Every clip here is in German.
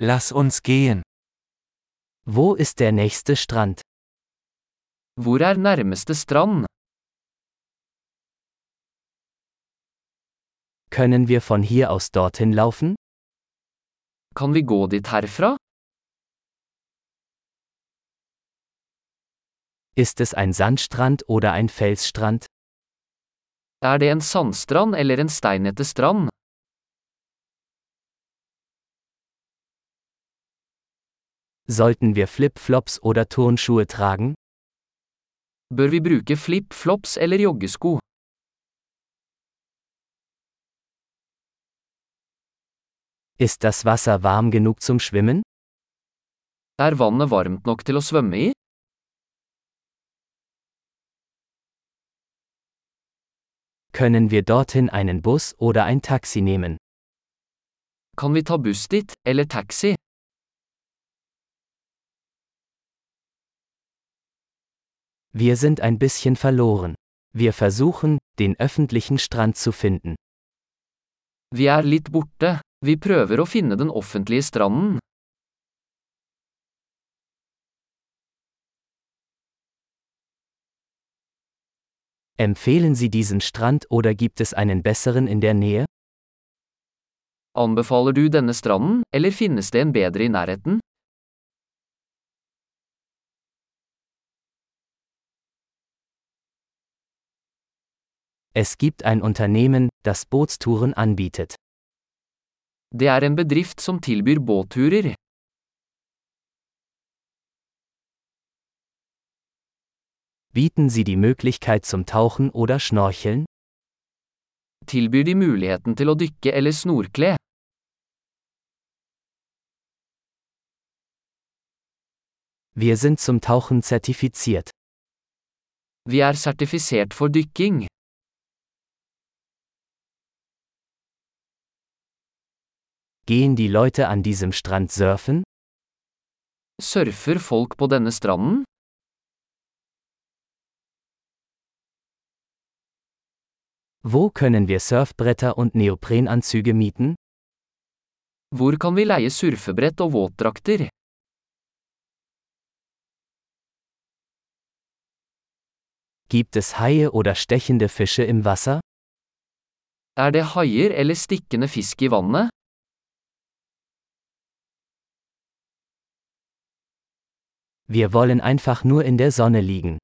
Lass uns gehen. Wo ist der nächste Strand? Hvor er nærmeste strand? Können wir von hier aus dorthin laufen? Kan vi gå dit herfra? Ist es ein Sandstrand oder ein Felsstrand? Er det en sandstrand eller en steinete strand? Sollten wir Flip-Flops oder Turnschuhe tragen? Bør vi bruke flip-flops eller joggesko? Ist das Wasser warm genug zum Schwimmen? Er vannet varmt nok til å svømme i? Können wir dorthin einen Bus oder ein Taxi nehmen? Kan vi ta buss dit, eller taxi? Wir sind ein bisschen verloren. Wir versuchen, den öffentlichen Strand zu finden. Vi er litt borte. Vi prøver å finne den offentlige stranden. Empfehlen Sie diesen Strand oder gibt es einen besseren in der Nähe? Anbefaler du denne stranden, eller finnes det en bedre i nærheten? Es gibt ein Unternehmen, das Bootstouren anbietet. Det er en bedrift som tilbyr båtturer. Bieten Sie die Möglichkeit zum Tauchen oder Schnorcheln? Tilbyr de muligheten til å dykke eller snorkle? Wir sind zum Tauchen zertifiziert. Vi er sertifisert for dykking. Gehen die Leute an diesem Strand surfen? Surfer folk på denne stranden? Wo können wir Surfbretter und Neoprenanzüge mieten? Hvor kan vi leie surfebrett og våtdrakter? Gibt es Haie oder stechende Fische im Wasser? Er det haier eller stikkende fisk i vannet? Wir wollen einfach nur in der Sonne liegen.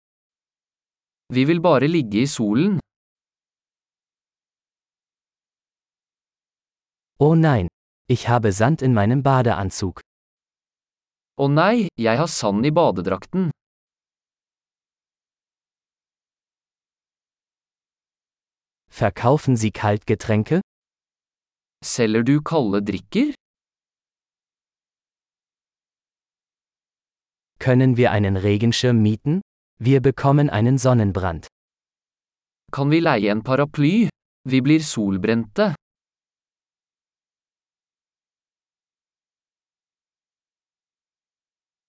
Vi vil bare ligge i solen. Oh nein, ich habe Sand in meinem Badeanzug. Å nei, jeg har sand i badedrakten. Verkaufen Sie Kaltgetränke? Selger du kalde drikker? Können wir einen Regenschirm mieten? Wir bekommen einen Sonnenbrand. Kan vi leie en paraply? Vi blir solbrente.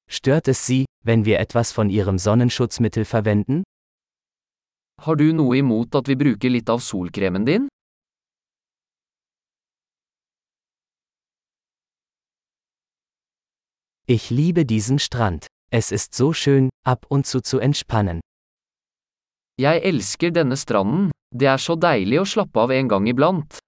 Stört es Sie, wenn wir etwas von Ihrem Sonnenschutzmittel verwenden? Har du noe imot at vi bruker litt av solkremen din? Ich liebe diesen Strand. Es ist so schön, ab und zu zu entspannen. Jeg elsker denne stranden. Det er så deilig å slappe av en gang iblant.